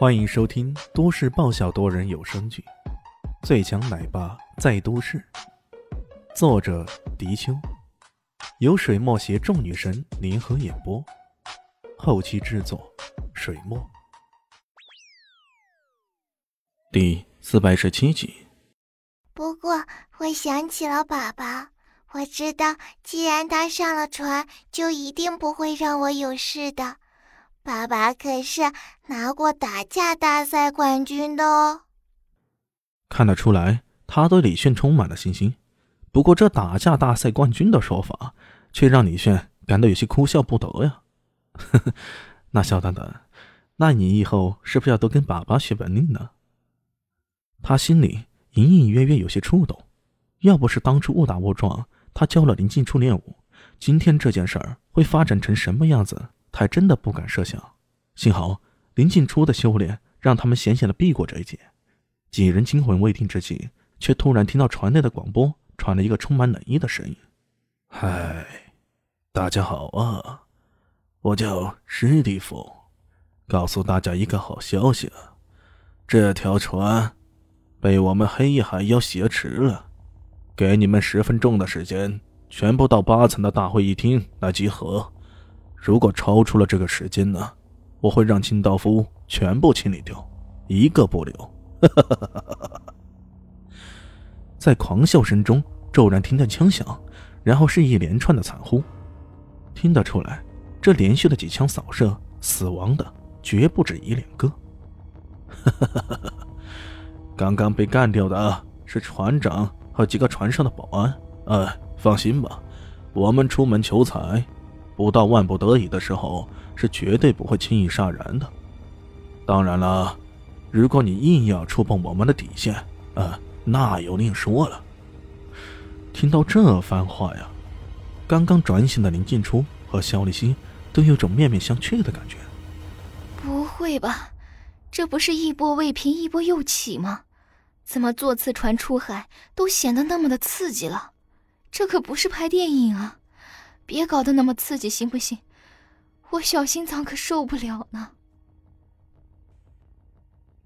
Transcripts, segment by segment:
欢迎收听都市爆笑多人有声剧《最强奶爸在都市》，作者：迪秋，由水墨携众女神联合演播，后期制作：水墨。第四百十七集。不过，我想起了爸爸，我知道，既然他上了船，就一定不会让我有事的。爸爸可是拿过打架大赛冠军的哦。看得出来，他对李炫充满了信心。不过，这打架大赛冠军的说法，却让李炫感到有些哭笑不得呀。呵呵，那小蛋蛋，那你以后是不是要多跟爸爸学本领呢？他心里隐隐约约有些触动。要不是当初误打误撞，他教了林静初练武，今天这件事儿会发展成什么样子？他真的不敢设想，幸好林静初的修炼让他们险险的避过这一劫。几人惊魂未定之际，却突然听到船内的广播传来一个充满冷意的声音：“嗨，大家好啊，我叫史蒂夫，告诉大家一个好消息啊，这条船被我们黑衣海妖挟持了，给你们十分钟的时间，全部到八层的大会议厅来集合。”如果超出了这个时间呢，我会让清道夫全部清理掉，一个不留。在狂笑声中，骤然听见枪响，然后是一连串的惨呼。听得出来，这连续的几枪扫射，死亡的绝不止一两个。刚刚被干掉的是船长和几个船上的保安。哎，放心吧，我们出门求财。不到万不得已的时候，是绝对不会轻易杀人的。当然了，如果你硬要触碰我们的底线，呃，那又另说了。听到这番话呀，刚刚转醒的林静初和肖立新都有种面面相觑的感觉。不会吧？这不是一波未平一波又起吗？怎么坐次船出海都显得那么的刺激了？这可不是拍电影啊！别搞得那么刺激，行不行？我小心脏可受不了呢。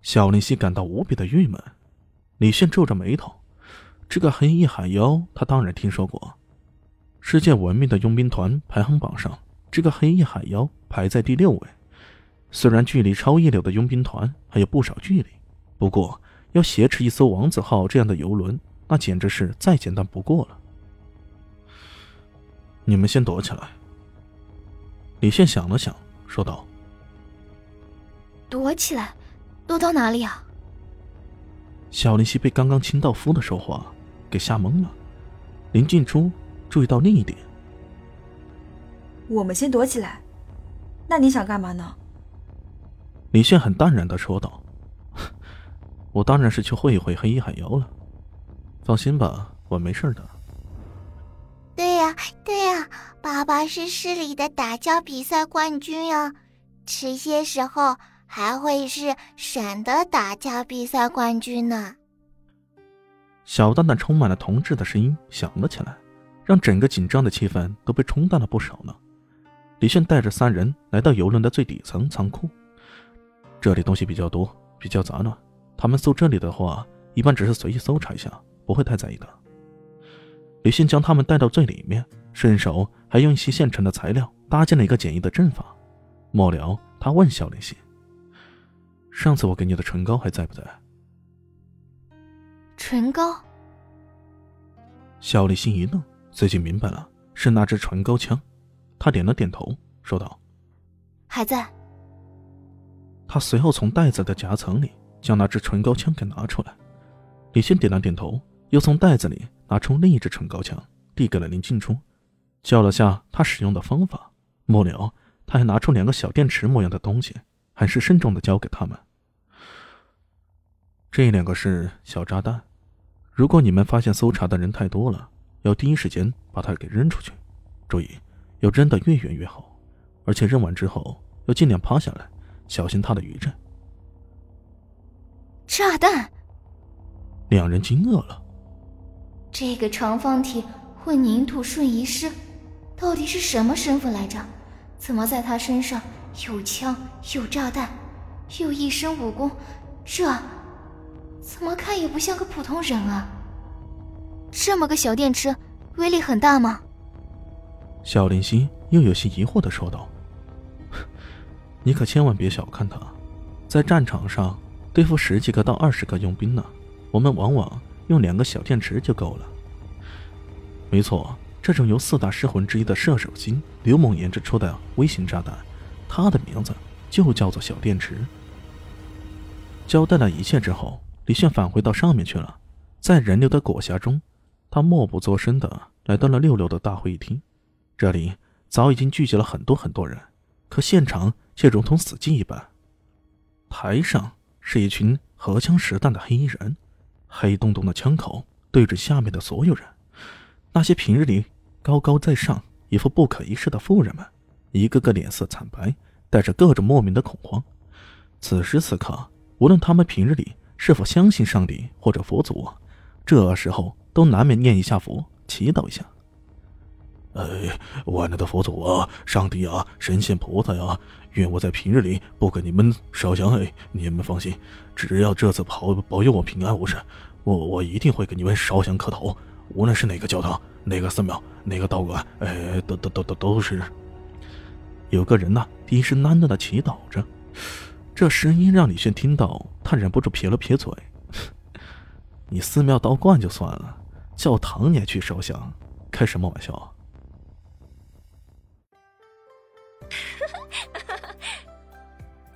小林夕感到无比的郁闷。李炫皱着眉头，这个黑衣海妖，他当然听说过。世界闻名的佣兵团排行榜上，这个黑衣海妖排在第六位。虽然距离超一流的佣兵团还有不少距离，不过要挟持一艘王子号这样的游轮，那简直是再简单不过了。你们先躲起来。李现想了想，说道：“躲起来，躲到哪里啊？”小林夕被刚刚清道夫的说话给吓懵了。林静初注意到另一点：“我们先躲起来，那你想干嘛呢？”李现很淡然的说道：“ 我当然是去会一会黑衣海妖了。放心吧，我没事的。”对呀，对呀，爸爸是市里的打架比赛冠军啊，迟些时候还会是省的打架比赛冠军呢。小蛋蛋充满了同志的声音响了起来，让整个紧张的气氛都被冲淡了不少呢。李炫带着三人来到游轮的最底层仓库，这里东西比较多，比较杂乱，他们搜这里的话，一般只是随意搜查一下，不会太在意的。李迅将他们带到最里面，顺手还用一些现成的材料搭建了一个简易的阵法。末了，他问小李信：“上次我给你的唇膏还在不在？”唇膏。小李心一愣，随即明白了，是那只唇膏枪。他点了点头，说道：“还在。”他随后从袋子的夹层里将那只唇膏枪给拿出来。李迅点了点头，又从袋子里。拿出另一支唇膏枪，递给了林静初，教了下他使用的方法。末了，他还拿出两个小电池模样的东西，很是慎重的交给他们。这两个是小炸弹，如果你们发现搜查的人太多了，要第一时间把它给扔出去。注意，要扔得越远越好，而且扔完之后要尽量趴下来，小心它的余震。炸弹！两人惊愕了。这个长方体混凝土瞬移师，到底是什么身份来着？怎么在他身上有枪有炸弹，又一身武功，这怎么看也不像个普通人啊！这么个小电池，威力很大吗？小林夕又有些疑惑的说道：“ 你可千万别小看他，在战场上对付十几个到二十个佣兵呢，我们往往用两个小电池就够了。没错，这种由四大尸魂之一的射手星刘猛研制出的微型炸弹，它的名字就叫做小电池。”交代了一切之后，李炫返回到上面去了，在人流的裹挟中。他默不作声的来到了六六的大会议厅，这里早已经聚集了很多很多人，可现场却如同死寂一般。台上是一群荷枪实弹的黑衣人，黑洞洞的枪口对着下面的所有人。那些平日里高高在上、一副不可一世的富人们，一个个脸色惨白，带着各种莫名的恐慌。此时此刻，无论他们平日里是否相信上帝或者佛祖，这时候。都难免念一下佛，祈祷一下。哎，万能的佛祖啊，上帝啊，神仙菩萨呀，愿我在平日里不给你们烧香。哎，你们放心，只要这次保保佑我平安无事，我我一定会给你们烧香磕头。无论是哪个教堂、哪个寺庙、哪个道观，哎，都都都都都是。有个人呢，低声喃喃的祈祷着，这声音让李炫听到，他忍不住撇了撇嘴。你寺庙道观就算了。教堂也去烧香，开什么玩笑啊？